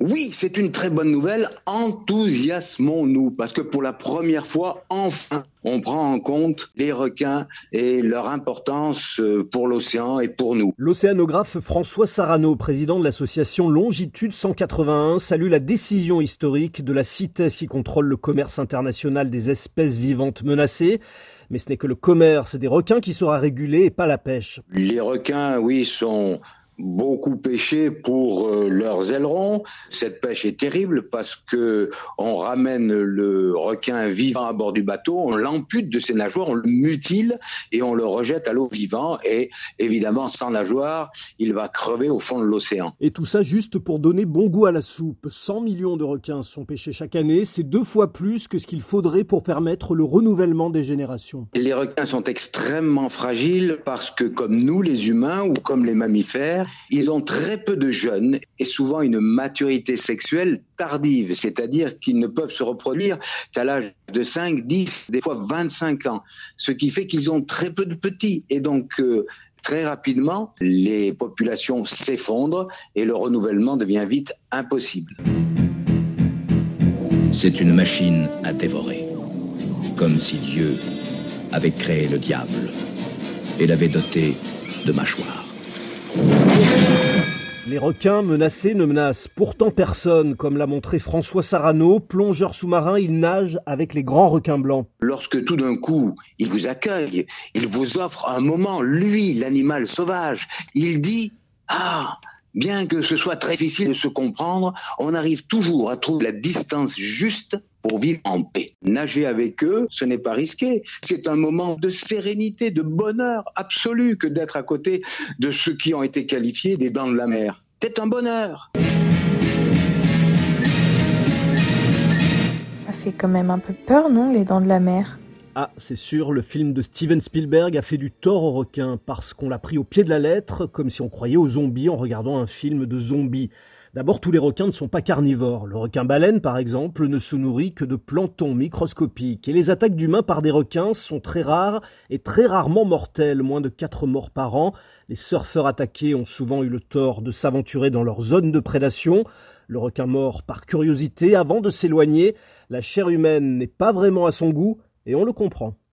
Oui, c'est une très bonne nouvelle. Enthousiasmons-nous parce que pour la première fois, enfin, on prend en compte les requins et leur importance euh, pour l'océan et pour nous. L'océanographe François Sarano, président de l'association Longitude 181, salue la décision historique de la CITES qui contrôle le commerce international des espèces vivantes menacées. Mais ce n'est que le commerce des requins qui sera régulé et pas la pêche. Les requins, oui, sont beaucoup pêché pour euh, leurs ailerons. Cette pêche est terrible parce que on ramène le requin vivant à bord du bateau, on l'ampute de ses nageoires, on le mutile et on le rejette à l'eau vivant. Et évidemment, sans nageoires, il va crever au fond de l'océan. Et tout ça juste pour donner bon goût à la soupe. 100 millions de requins sont pêchés chaque année. C'est deux fois plus que ce qu'il faudrait pour permettre le renouvellement des générations. Les requins sont extrêmement fragiles parce que comme nous, les humains, ou comme les mammifères, ils ont très peu de jeunes et souvent une maturité sexuelle tardive, c'est-à-dire qu'ils ne peuvent se reproduire qu'à l'âge de 5, 10, des fois 25 ans, ce qui fait qu'ils ont très peu de petits et donc euh, très rapidement les populations s'effondrent et le renouvellement devient vite impossible. C'est une machine à dévorer, comme si Dieu avait créé le diable et l'avait doté de mâchoires. Les requins menacés ne menacent pourtant personne, comme l'a montré François Sarano, plongeur sous-marin, il nage avec les grands requins blancs. Lorsque tout d'un coup, il vous accueille, il vous offre un moment, lui, l'animal sauvage, il dit Ah, bien que ce soit très difficile de se comprendre, on arrive toujours à trouver la distance juste pour vivre en paix. Nager avec eux, ce n'est pas risqué. C'est un moment de sérénité, de bonheur absolu que d'être à côté de ceux qui ont été qualifiés des dents de la mer. C'est un bonheur. Ça fait quand même un peu peur, non, les dents de la mer? Ah, c'est sûr, le film de Steven Spielberg a fait du tort aux requins parce qu'on l'a pris au pied de la lettre, comme si on croyait aux zombies en regardant un film de zombies. D'abord, tous les requins ne sont pas carnivores. Le requin baleine, par exemple, ne se nourrit que de plancton microscopique. Et les attaques d'humains par des requins sont très rares et très rarement mortelles, moins de 4 morts par an. Les surfeurs attaqués ont souvent eu le tort de s'aventurer dans leur zone de prédation. Le requin mort par curiosité avant de s'éloigner. La chair humaine n'est pas vraiment à son goût et on le comprend.